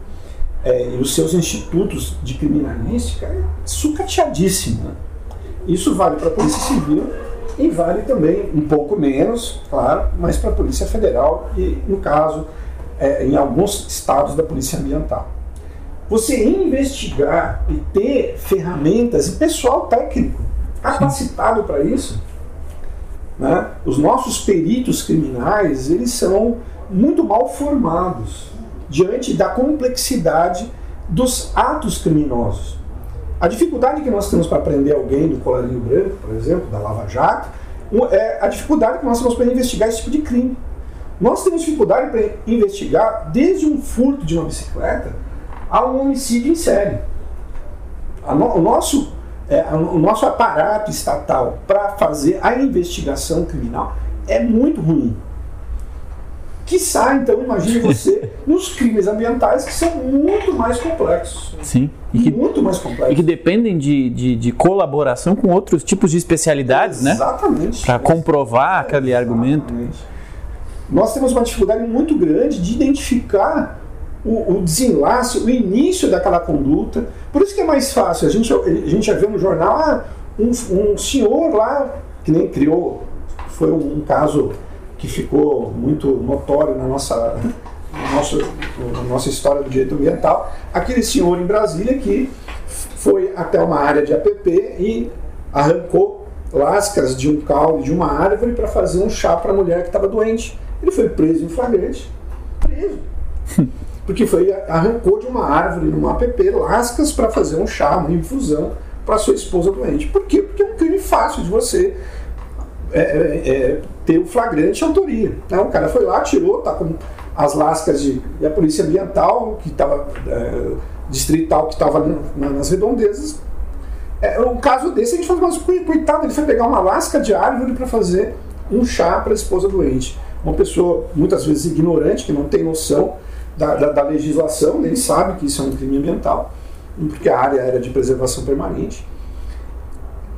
é, e os seus institutos de criminalística é sucateadíssima. Isso vale para a Polícia Civil e vale também um pouco menos, claro, mas para a Polícia Federal e, no caso, é, em alguns estados da Polícia Ambiental. Você investigar e ter ferramentas e pessoal técnico capacitado para isso, né? os nossos peritos criminais eles são muito mal formados diante da complexidade dos atos criminosos. A dificuldade que nós temos para prender alguém do colarinho branco, por exemplo, da Lava Jato, é a dificuldade que nós temos para investigar esse tipo de crime. Nós temos dificuldade para investigar desde um furto de uma bicicleta a um homicídio em série. No, o, nosso, é, o nosso aparato estatal para fazer a investigação criminal é muito ruim. Quiçá, então, imagine *laughs* você nos crimes ambientais que são muito mais complexos. Sim. E que, muito mais complexos. E que dependem de, de, de colaboração com outros tipos de especialidades, Exatamente. né? Para comprovar aquele argumento. Nós temos uma dificuldade muito grande de identificar o, o, desenlace, o início daquela conduta. Por isso que é mais fácil. A gente, a gente já viu no jornal ah, um, um senhor lá, que nem criou, foi um, um caso que ficou muito notório na nossa, na nossa, na nossa história do direito ambiental, aquele senhor em Brasília que foi até uma área de APP e arrancou lascas de um caule de uma árvore para fazer um chá para a mulher que estava doente. Ele foi preso em flagrante. Preso. *laughs* Porque foi, arrancou de uma árvore numa APP lascas para fazer um chá, uma infusão para sua esposa doente. Por quê? Porque é um crime fácil de você é, é, é, ter o flagrante autoria. Né? O cara foi lá, tirou, tá com as lascas de, e a polícia ambiental, que estava é, distrital, que estava nas redondezas. É, um caso desse a gente fala, mas coitado, ele foi pegar uma lasca de árvore para fazer um chá para a esposa doente. Uma pessoa muitas vezes ignorante, que não tem noção da, da, da legislação, nem sabe que isso é um crime ambiental, porque a área era de preservação permanente.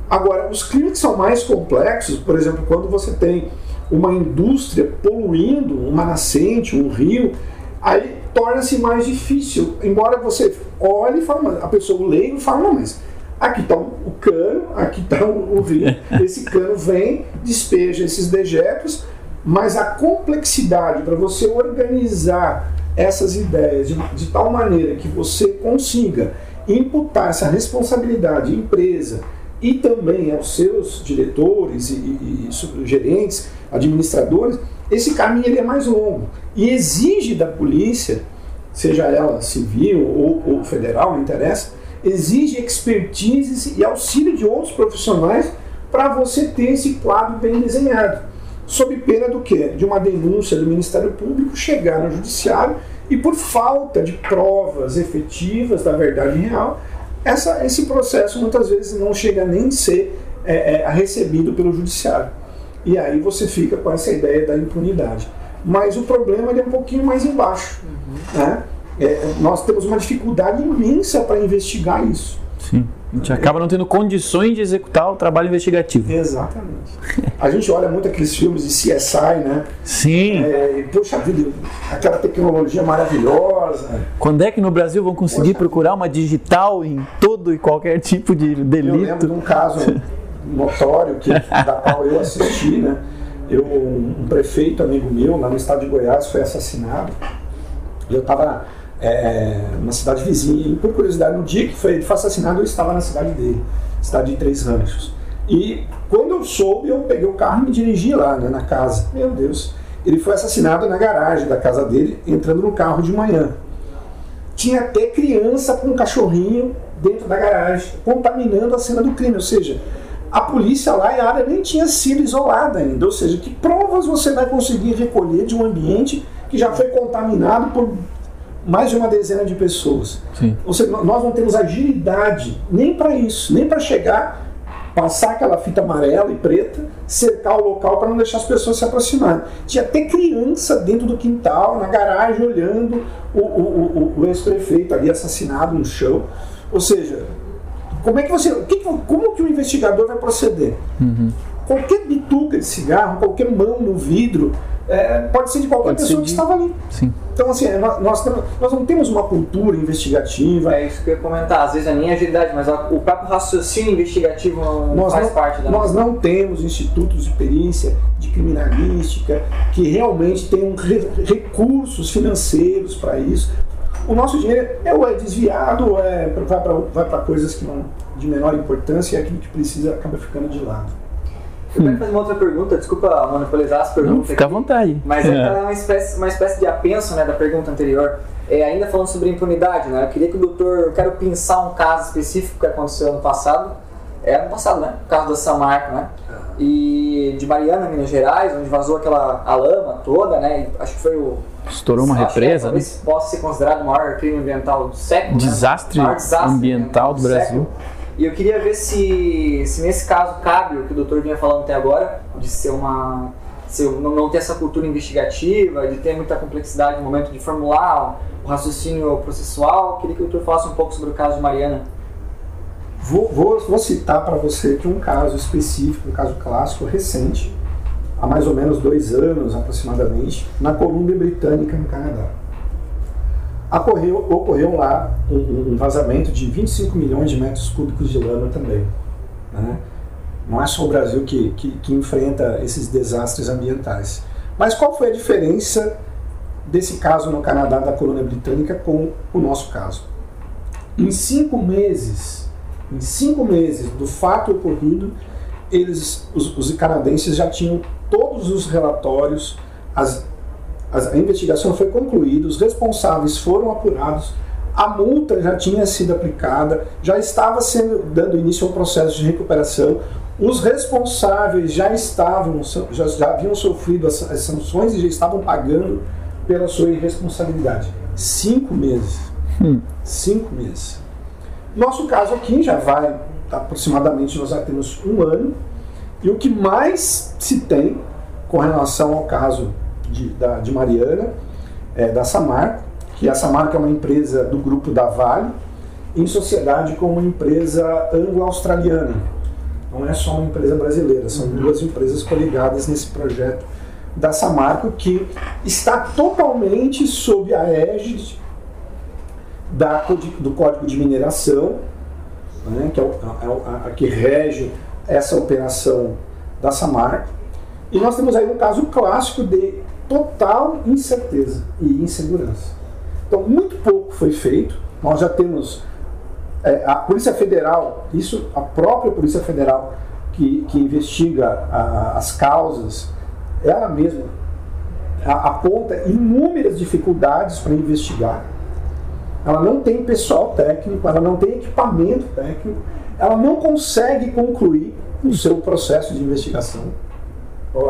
Agora, os crimes que são mais complexos, por exemplo, quando você tem uma indústria poluindo uma nascente, um rio, aí torna-se mais difícil. Embora você olhe e fale, a pessoa leiga e fala, não, mas aqui está o cano, aqui está o rio, esse cano vem, despeja esses dejetos, mas a complexidade para você organizar essas ideias de, de tal maneira que você consiga imputar essa responsabilidade à empresa, e também aos seus diretores e, e, e gerentes, administradores, esse caminho ele é mais longo e exige da polícia, seja ela civil ou, ou federal, não interessa, exige expertise e auxílio de outros profissionais para você ter esse quadro bem desenhado. Sob pena do quê? De uma denúncia do Ministério Público chegar no Judiciário e por falta de provas efetivas da verdade real, essa, esse processo muitas vezes não chega nem a ser é, é, recebido pelo judiciário. E aí você fica com essa ideia da impunidade. Mas o problema é um pouquinho mais embaixo. Uhum. Né? É, nós temos uma dificuldade imensa para investigar isso. Sim. A gente acaba não tendo condições de executar o trabalho investigativo. Exatamente. A gente olha muito aqueles filmes de CSI, né? Sim. É, poxa vida, aquela tecnologia maravilhosa. Quando é que no Brasil vão conseguir poxa. procurar uma digital em todo e qualquer tipo de delito? Eu lembro de um caso *laughs* notório que, da qual eu assisti, né? Eu, um prefeito amigo meu, lá no estado de Goiás, foi assassinado. Eu estava é, é, na cidade vizinha. E por curiosidade, no dia que foi assassinado, eu estava na cidade dele, cidade de Três Ranchos. E quando eu soube, eu peguei o carro e me dirigi lá, né, na casa. Meu Deus, ele foi assassinado na garagem da casa dele, entrando no carro de manhã. Tinha até criança com um cachorrinho dentro da garagem, contaminando a cena do crime. Ou seja, a polícia lá e a área nem tinha sido isolada ainda. Ou seja, que provas você vai conseguir recolher de um ambiente que já foi contaminado por mais de uma dezena de pessoas. Sim. Ou seja, nós não temos agilidade nem para isso, nem para chegar, passar aquela fita amarela e preta, cercar o local para não deixar as pessoas se aproximarem. Tinha até criança dentro do quintal, na garagem, olhando o, o, o, o ex-prefeito ali assassinado no chão. Ou seja, como é que você, que, como que o investigador vai proceder? Uhum. Qualquer bituca de cigarro, qualquer mão no vidro, é, pode ser de qualquer Pode pessoa que de- estava ali. Sim. Então, assim, é, nós, nós, temos- nós não temos uma cultura investigativa. É isso que eu ia comentar. Às vezes a minha agilidade, mas a- o próprio raciocínio investigativo não Nós faz não, parte da nós não temos institutos de perícia, de criminalística, que realmente tenham re- recursos financeiros para isso. O nosso dinheiro é, ou é desviado ou é, vai para coisas que não, de menor importância e aquilo que precisa acaba ficando de lado. Eu quero fazer uma outra pergunta, desculpa monopolizar as perguntas. Não, fica à aqui. vontade. Mas é, é uma, espécie, uma espécie de apenso né, da pergunta anterior. É, ainda falando sobre impunidade, né? Eu queria que o doutor. Eu quero pensar um caso específico que aconteceu ano passado. É ano passado, né? O caso da Samarco, né? E de Mariana, Minas Gerais, onde vazou aquela a lama toda, né? E acho que foi o. Estourou uma que é, represa, né? talvez possa ser considerado o maior crime ambiental do século. Desastre né? O maior desastre ambiental do Brasil. século. E eu queria ver se, se nesse caso cabe o que o doutor vinha falando até agora, de ser uma. Se não ter essa cultura investigativa, de ter muita complexidade no momento de formular o raciocínio processual. Queria que o doutor falasse um pouco sobre o caso de Mariana. Vou, vou, vou citar para você aqui um caso específico, um caso clássico recente, há mais ou menos dois anos aproximadamente, na Colômbia Britânica, no Canadá. Ocorreu, ocorreu lá um, vazamento de 25 milhões de metros cúbicos de lama também. né? Não é só o Brasil que, que, que enfrenta esses desastres ambientais. Mas qual foi a diferença desse caso no Canadá da colônia britânica com o nosso caso? Em cinco meses, em cinco meses do fato ocorrido, eles, os, os canadenses já tinham todos os relatórios, as- a investigação foi concluída, os responsáveis foram apurados, a multa já tinha sido aplicada, já estava sendo dando início a um processo de recuperação, os responsáveis já estavam, já, já haviam sofrido as, as sanções e já estavam pagando pela sua irresponsabilidade. Cinco meses. Cinco meses. Nosso caso aqui já vai aproximadamente, nós já temos um ano, e o que mais se tem com relação ao caso de, da, de Mariana, é da Samarco, que a Samarco é uma empresa do grupo da Vale, em sociedade com uma empresa anglo-australiana. Não é só uma empresa brasileira, são duas empresas coligadas nesse projeto da Samarco, que está totalmente sob a égide da, do Código de Mineração, né, que é, é a, a que rege essa operação da Samarco. E nós temos aí um caso clássico de total incerteza e insegurança. Então, muito pouco foi feito. Nós já temos é, a Polícia Federal, isso a própria Polícia Federal que, que investiga a- as causas, ela mesma a- aponta inúmeras dificuldades para investigar. Ela não tem pessoal técnico, ela não tem equipamento técnico, ela não consegue concluir o seu processo de investigação.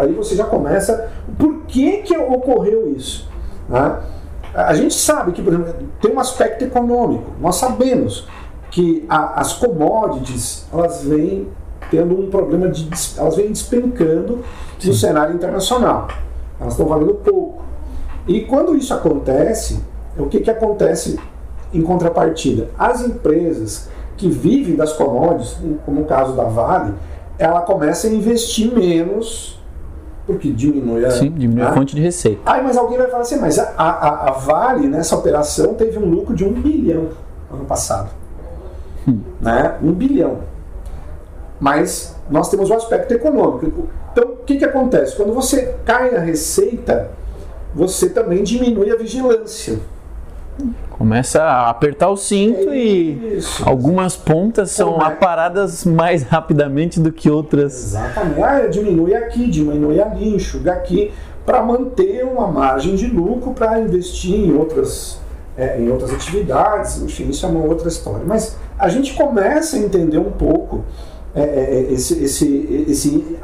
Aí você já começa. Por que, que ocorreu isso? né? A gente sabe que, por exemplo, tem um aspecto econômico. Nós sabemos que a- as commodities elas vêm tendo um problema de elas vêm despencando no cenário internacional. Elas estão valendo pouco. E quando isso acontece, o que, que acontece em contrapartida? As empresas que vivem das commodities, como o caso da Vale, ela começa a investir menos, porque diminui a, Sim, diminui a né? fonte de receita. Ai, mas alguém vai falar assim, mas a, a, a Vale nessa operação teve um lucro de um bilhão ano passado. Né? Um bilhão. Mas nós temos o aspecto econômico. Então, o que, que acontece? Quando você cai na receita, você também diminui a vigilância. Começa a apertar o cinto e algumas pontas são é? aparadas mais rapidamente do que outras. Exatamente. Ah, diminui aqui, diminui ali, enxuga aqui, para manter uma margem de lucro para investir em outras, é, em outras atividades, enfim, isso é uma outra história. Mas a gente começa a entender um pouco é, é, esse, esse, esse,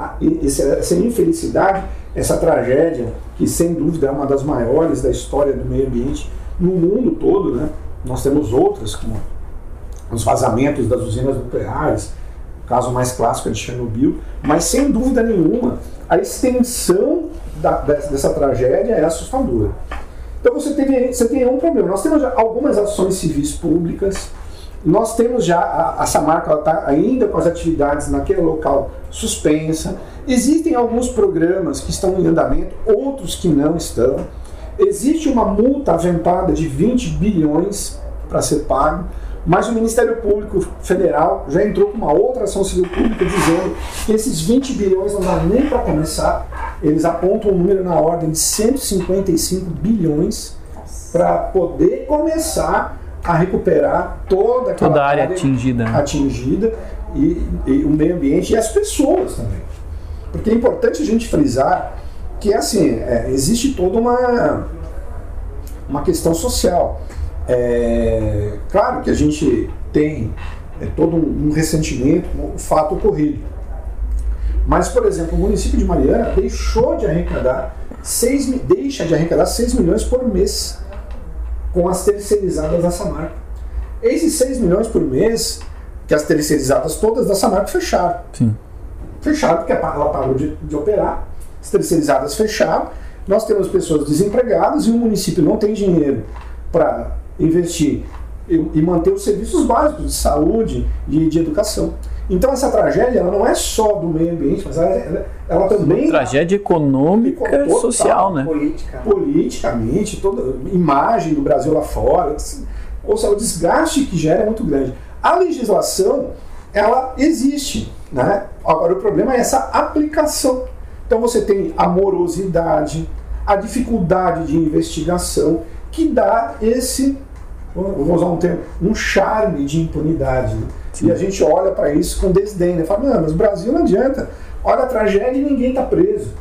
esse- essa infelicidade, essa tragédia, que sem dúvida é uma das maiores da história do meio ambiente no mundo todo, né? Nós temos outras, como os vazamentos das usinas nucleares, o caso mais clássico é de Chernobyl, mas sem dúvida nenhuma, a extensão da- dessa, tragédia é assustadora. Então você, teve, você tem um problema. Nós temos algumas ações civis públicas, Nós temos já, a, a Samarco está ainda com as atividades naquele local suspensa. Existem alguns programas que estão em andamento, outros que não estão. Existe uma multa aventada de 20 bilhões para ser pago, mas o Ministério Público Federal já entrou com uma outra ação civil pública dizendo que esses 20 bilhões não dá nem para começar. Eles apontam um número na ordem de 155 bilhões para poder começar a recuperar toda aquela Toda a área atingida. atingida e, e o meio ambiente e as pessoas também. Porque é importante a gente frisar que assim, é, existe toda uma, uma questão social. É, claro que a gente tem é, todo um, ressentimento com o fato ocorrido. Mas, por exemplo, o município de Mariana deixou de arrecadar 6, mi- deixa de arrecadar 6 milhões por mês com as terceirizadas da Samarco. Esses 6 milhões por mês, que as terceirizadas todas da Samarco fecharam. Sim. Fecharam porque ela parou de, de operar, as terceirizadas fecharam, nós temos pessoas desempregadas e o município não tem dinheiro para investir e, manter os serviços básicos de saúde e de educação. Então essa tragédia ela não é só do meio ambiente, mas ela, ela, ela também Tragédia econômica e Total, social, né? Política. politicamente, toda imagem do Brasil lá fora, ou seja, o desgaste que gera é muito grande. A legislação, ela existe, né? Agora o problema é essa aplicação. Então você tem a morosidade, a dificuldade de investigação que dá esse, vou usar um termo, um charme de impunidade. né? E a gente olha para isso com desdém, né? Fala, não, mas o Brasil não adianta. Olha a tragédia e ninguém está preso.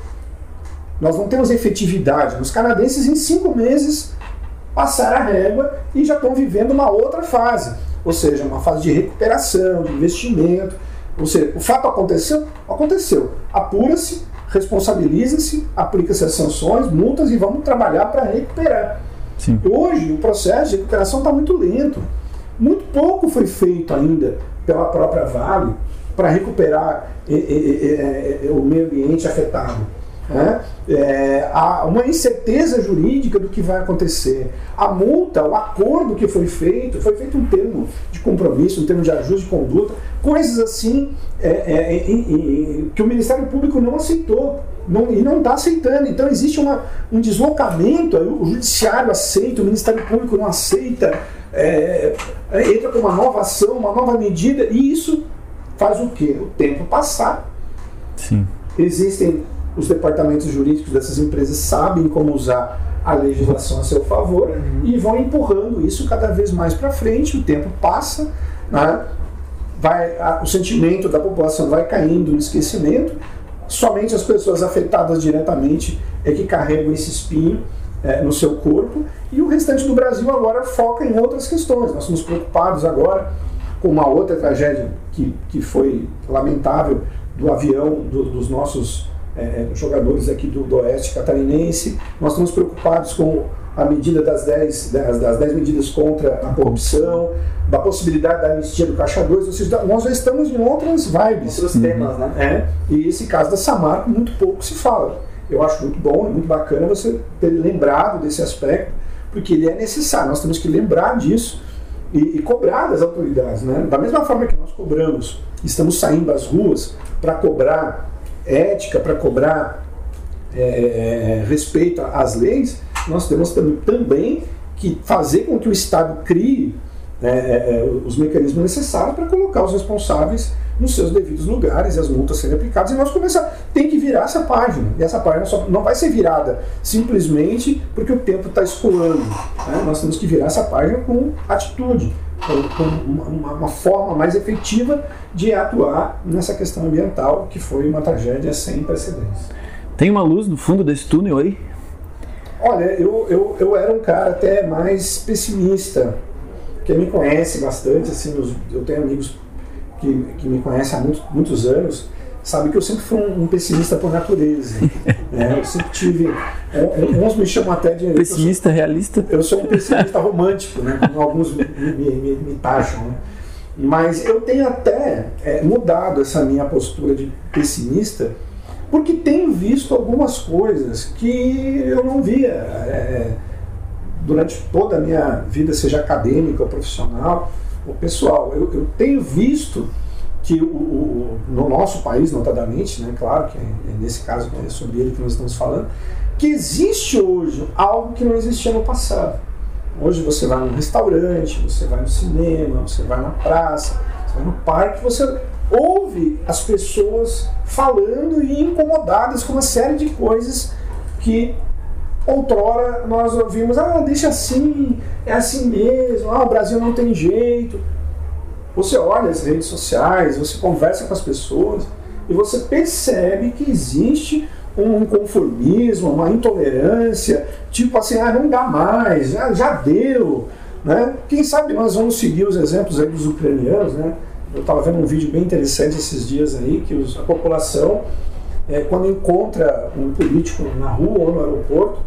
Nós não temos efetividade. Os canadenses, em cinco meses, passaram a régua e já estão vivendo uma outra fase. Ou seja, uma fase de recuperação, de investimento. Ou seja, o fato aconteceu? Aconteceu. Apura-se, responsabiliza-se, aplica-se as sanções, multas e vamos trabalhar para recuperar. Sim. Hoje, o processo de recuperação está muito lento. Muito pouco foi feito ainda pela própria Vale para recuperar eh, eh, eh, o meio ambiente afetado. Né? É, há uma incerteza jurídica do que vai acontecer. A multa, o acordo que foi feito, foi feito um termo de compromisso, um termo de ajuste de conduta, coisas assim é, é, que o Ministério Público não aceitou não- e não está aceitando. Então existe uma, um deslocamento, o Judiciário aceita, o Ministério Público não aceita, é, é, entra com uma nova ação, uma nova medida, e isso faz o quê? O tempo passar Sim. existem os departamentos jurídicos dessas empresas sabem como usar a legislação a seu favor e vão empurrando isso cada vez mais para frente. O tempo passa, né? vai, a- o sentimento da população vai caindo no esquecimento. Somente as pessoas afetadas diretamente é que carregam esse espinho eh, no seu corpo e o restante do Brasil agora foca em outras questões. Nós estamos preocupados agora com uma outra tragédia que, que foi lamentável do avião do- dos nossos eh, jogadores aqui do, do Oeste Catarinense. Nós estamos preocupados com a medida das 10, das, das 10 medidas contra a corrupção, da possibilidade da anistia do Caixa 2, ou seja, nós já estamos em outras vibes. Outros temas, né? É, e esse caso da Samarco, muito pouco se fala. Eu acho muito bom, é muito bacana você ter lembrado desse aspecto, porque ele é necessário, nós temos que lembrar disso e, e cobrar das autoridades. Né? Da mesma forma que nós cobramos, estamos saindo às ruas para cobrar ética, para cobrar é, é, respeito às leis, nós temos tam- também que fazer com que o Estado crie é, é, é, os mecanismos necessários para colocar os responsáveis nos seus devidos lugares e as multas serem aplicadas. E nós começar, tem que virar essa página. E essa página só não vai ser virada simplesmente porque o tempo está escoando. né? Nós temos que virar essa página com atitude, uma, uma- forma mais efetiva de atuar nessa questão ambiental, que foi uma tragédia sem precedentes. Tem uma luz no fundo desse túnel aí? Olha, eu, eu, eu era um cara até mais pessimista. Quem me conhece bastante, assim, eu tenho amigos que, que me conhecem há muitos, muitos anos, sabe que eu sempre fui um, um pessimista por natureza. *laughs* né? Eu sempre tive. um- um- Uns me chamam até de. Pessimista, realista? Eu sou um pessimista romântico, né? Como alguns me, me, me, me taxam. Né? Mas eu tenho até é, mudado essa minha postura de pessimista, porque tenho visto algumas coisas que eu não via é, durante toda a minha vida, seja acadêmica ou profissional. o pessoal, eu, eu tenho visto que o, o, no nosso país, notadamente, né, claro que é, é nesse caso é sobre ele que nós estamos falando, que existe hoje algo que não existia no passado. Hoje você vai num restaurante, você vai no cinema, você vai na praça, você vai no parque, você ouve as pessoas falando e incomodadas com uma série de coisas que outrora nós ouvimos, ah, deixa assim, é assim mesmo, ah, o Brasil não tem jeito. Você olha as redes sociais, você conversa com as pessoas e você percebe que existe um conformismo, uma intolerância, tipo assim, ah, não dá mais, já, já deu. Né? Quem sabe nós vamos seguir os exemplos aí dos ucranianos, né? Eu estava vendo um vídeo bem interessante esses dias aí, que os, a população, é, quando encontra um político na rua ou no aeroporto,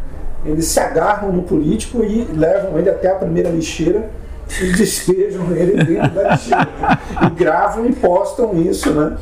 eles se agarram no político e levam ele até a primeira lixeira despejam ele dentro da lixeira. e gravam e postam isso, né?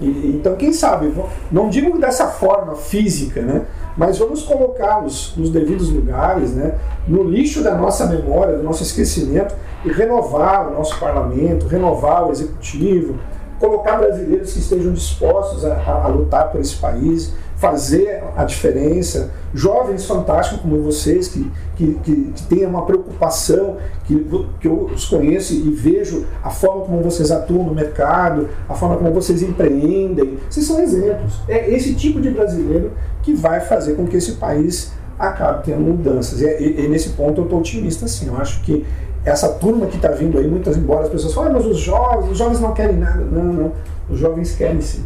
E, então, quem sabe, não digo dessa forma física, né? Mas vamos colocá-los nos devidos lugares, né? No lixo da nossa memória, do nosso esquecimento e renovar o nosso parlamento, renovar o executivo, colocar brasileiros que estejam dispostos a, a, a lutar por esse país fazer a diferença, jovens fantásticos como vocês, que, que, que, que uma preocupação, que, que eu os conheço e vejo a forma como vocês atuam no mercado, a forma como vocês empreendem, vocês são exemplos. É esse tipo de brasileiro que vai fazer com que esse país acabe tendo mudanças. E, e, e nesse ponto eu estou otimista, sim. Eu acho que essa turma que está vindo aí, muitas embora as pessoas falem, ah, mas os jovens, os jovens não querem nada. Não, não. Os jovens querem sim.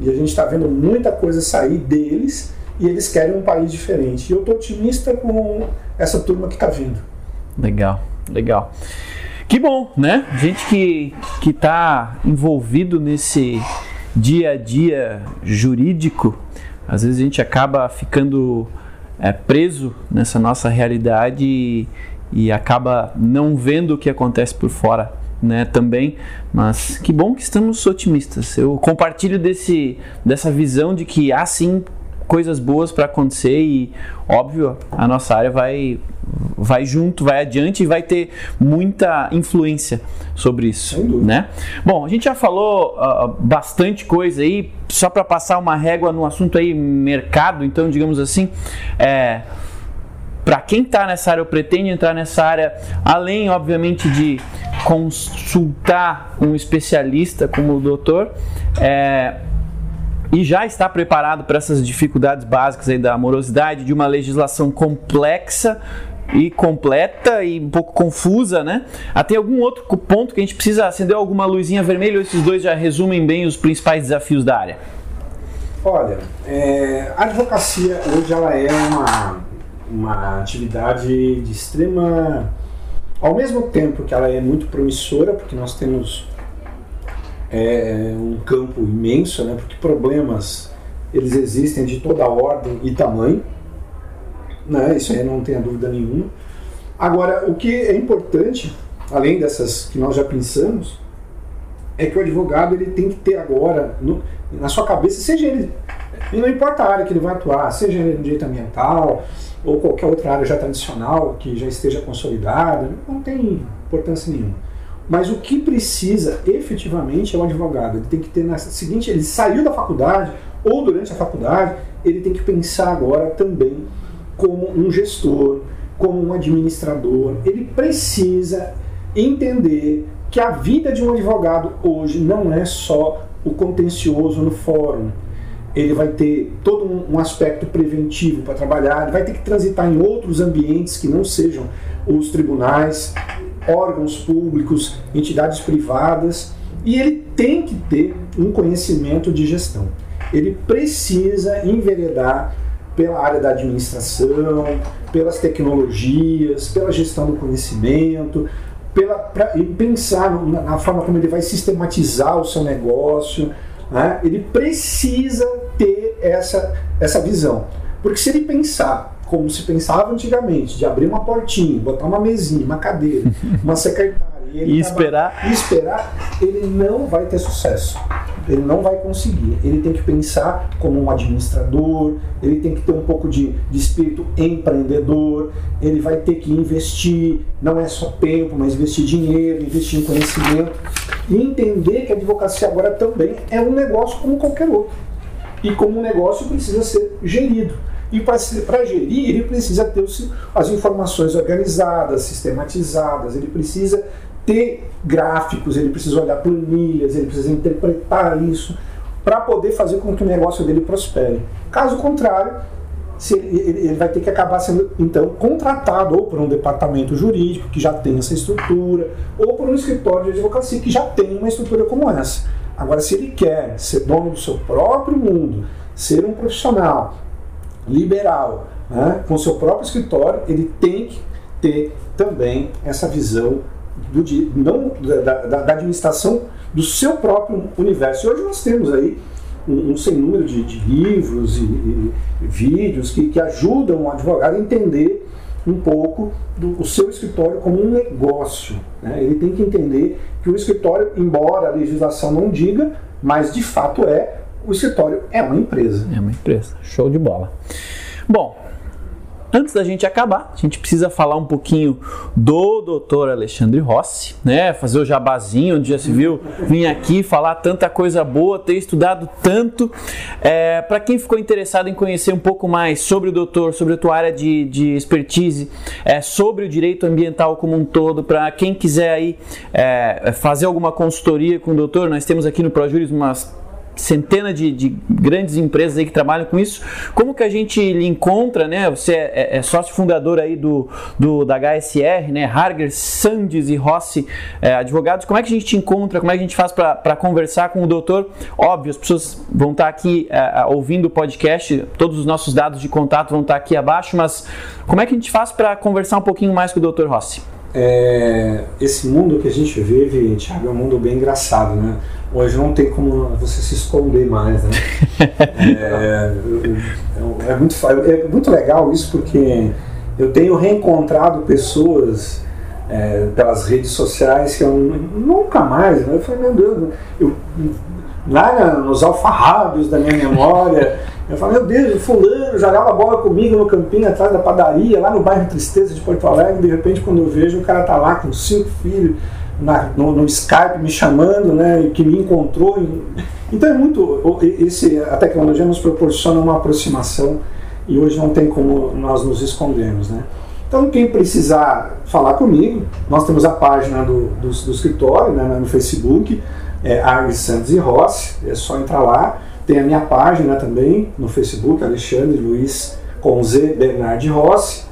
E a gente está vendo muita coisa sair deles e eles querem um país diferente. E eu estou otimista com essa turma que está vindo. Legal, legal. Que bom, né? Gente que que está envolvido nesse dia a dia jurídico, às vezes a gente acaba ficando é, preso nessa nossa realidade e, e acaba não vendo o que acontece por fora né, também, mas que bom que estamos otimistas. Eu compartilho desse, dessa visão de que há sim coisas boas para acontecer e óbvio a nossa área vai vai junto, vai adiante e vai ter muita influência sobre isso, né? Bom, a gente já falou uh, bastante coisa aí, só para passar uma régua no assunto aí mercado, então digamos assim, é, para quem está nessa área ou pretende entrar nessa área, além obviamente de consultar um especialista como o doutor, é, e já está preparado para essas dificuldades básicas aí da amorosidade, de uma legislação complexa e completa e um pouco confusa, né? Até algum outro ponto que a gente precisa acender alguma luzinha vermelha ou esses dois já resumem bem os principais desafios da área? Olha, é, a advocacia hoje ela é uma uma atividade de extrema. Ao mesmo tempo que ela é muito promissora, porque nós temos é, um campo imenso, né, porque problemas eles existem de toda ordem e tamanho, né, isso aí não tenha dúvida nenhuma. Agora, o que é importante, além dessas que nós já pensamos, é que o advogado ele tem que ter agora no, na sua cabeça, seja ele, não importa a área que ele vai atuar, seja no direito ambiental, ou qualquer outra área já tradicional que já esteja consolidada, não tem importância nenhuma. Mas o que precisa efetivamente é o advogado. Ele tem que ter na seguinte, ele saiu da faculdade ou durante a faculdade, ele tem que pensar agora também como um gestor, como um administrador. Ele precisa entender que a vida de um advogado hoje não é só o contencioso no fórum ele vai ter todo um, aspecto preventivo para trabalhar, ele vai ter que transitar em outros ambientes que não sejam os tribunais, órgãos públicos, entidades privadas, e ele tem que ter um conhecimento de gestão. Ele precisa enveredar pela área da administração, pelas tecnologias, pela gestão do conhecimento, pela, pra, e pensar na, na forma como ele vai sistematizar o seu negócio, né? Ele precisa ter essa, essa visão. Porque se ele pensar como se pensava antigamente, de abrir uma portinha, botar uma mesinha, uma cadeira, *laughs* uma secretária e, ele esperar. e esperar, ele não vai ter sucesso. Ele não vai conseguir. Ele tem que pensar como um administrador, ele tem que ter um pouco de, de espírito empreendedor, ele vai ter que investir, não é só tempo, mas investir dinheiro, investir em conhecimento. E entender que a advocacia agora também é um negócio como qualquer outro. E como um negócio precisa ser gerido. E para gerir, ele precisa ter as informações organizadas, sistematizadas, ele precisa ter gráficos, ele precisa olhar planilhas, ele precisa interpretar isso para poder fazer com que o negócio dele prospere. Caso contrário, se ele, ele- vai ter que acabar sendo então contratado ou por um departamento jurídico que já tem essa estrutura, ou por um escritório de advocacia que já tem uma estrutura como essa. Agora, se ele quer ser dono do seu próprio mundo, ser um profissional liberal, né, com seu próprio escritório, ele tem que ter também essa visão do, não, da, da- da administração do seu próprio universo. E hoje nós temos aí um, sem número de, de livros e, e- vídeos que, que ajudam o advogado a entender um pouco do seu escritório como um negócio. né? Ele tem que entender que o escritório, embora a legislação não diga, mas de fato é, o escritório é uma empresa. É uma empresa. Show de bola. Bom, antes da gente acabar, a gente precisa falar um pouquinho do Dr. Alexandre Rossi, né? Fazer o jabazinho, onde já se viu vir aqui falar tanta coisa boa, ter estudado tanto. É, Para quem ficou interessado em conhecer um pouco mais sobre o doutor, sobre a tua área de, de expertise, é, sobre o direito ambiental como um todo, para quem quiser aí é, fazer alguma consultoria com o doutor, nós temos aqui no ProJuris umas centena de, de grandes empresas aí que trabalham com isso. Como que a gente lhe encontra, né? Você é, é- é sócio fundador aí do, do da HSR, né? Harger, Sandes e Rossi é, advogados. Como é que a gente te encontra? Como é que a gente faz para conversar com o doutor? Óbvio, as pessoas vão estar aqui é, é, ouvindo o podcast, todos os nossos dados de contato vão estar aqui abaixo, mas como é que a gente faz para conversar um pouquinho mais com o doutor Rossi? É, esse mundo que a gente vive, Thiago, é um mundo bem engraçado, né? Hoje não tem como você se esconder mais, né? *laughs* É, eu- é muito, é muito legal isso porque eu tenho reencontrado pessoas é, pelas redes sociais que eu nunca mais, né? Eu falei, meu Deus, eu, lá nos alfarrábios da minha memória, eu falei, meu Deus, o fulano jogava bola comigo no campinho atrás da padaria, lá no bairro Tristeza de Porto Alegre, de repente quando eu vejo o cara tá lá com cinco filhos, na- no, no Skype me chamando, né, que me encontrou. Então é muito, esse, a tecnologia nos proporciona uma aproximação e hoje não tem como nós nos escondermos, né. Então, quem precisar falar comigo, nós temos a página do, do, do escritório né, no Facebook, é Santos e Rossi, é só entrar lá. Tem a minha página também no Facebook, Alexandre Luiz com Z Bernardi Rossi.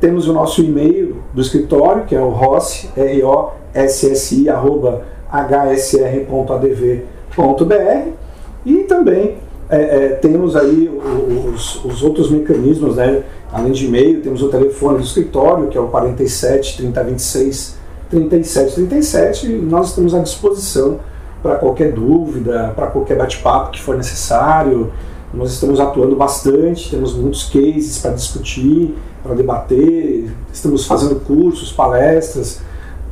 Temos o nosso e-mail do escritório, que é o rossi, R-O-S-S-I, arroba hsr.adv.br. E também é, é, temos aí os, os outros mecanismos, né? além de e-mail, temos o telefone do escritório, que é o 47 3026 3737, e nós estamos à disposição para qualquer dúvida, para qualquer bate-papo que for necessário. Nós estamos atuando bastante, temos muitos cases para discutir, para debater, estamos fazendo cursos, palestras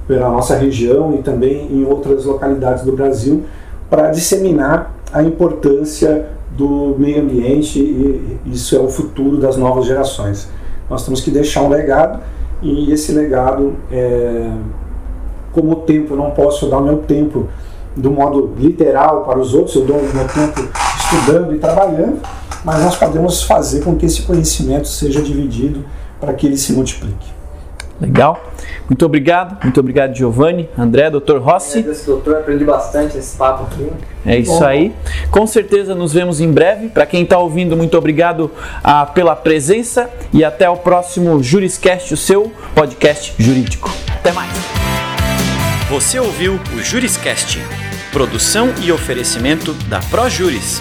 pela nossa região e também em outras localidades do Brasil para disseminar a importância do meio ambiente e isso é o futuro das novas gerações. Nós temos que deixar um legado e esse legado, é, como tempo, eu não posso dar o meu tempo do modo literal para os outros, eu dou o meu tempo estudando e trabalhando, mas nós podemos fazer com que esse conhecimento seja dividido para que ele se multiplique. Legal? Muito obrigado. Muito obrigado, Giovanni, André, Dr. Rossi. Agradeço, doutor. Aprendi bastante nesse papo aqui. É isso aí. Com certeza nos vemos em breve. Para quem está ouvindo, muito obrigado ah, pela presença e até o próximo Juriscast, o seu podcast jurídico. Até mais. Você ouviu o Juriscast, produção e oferecimento da ProJuris,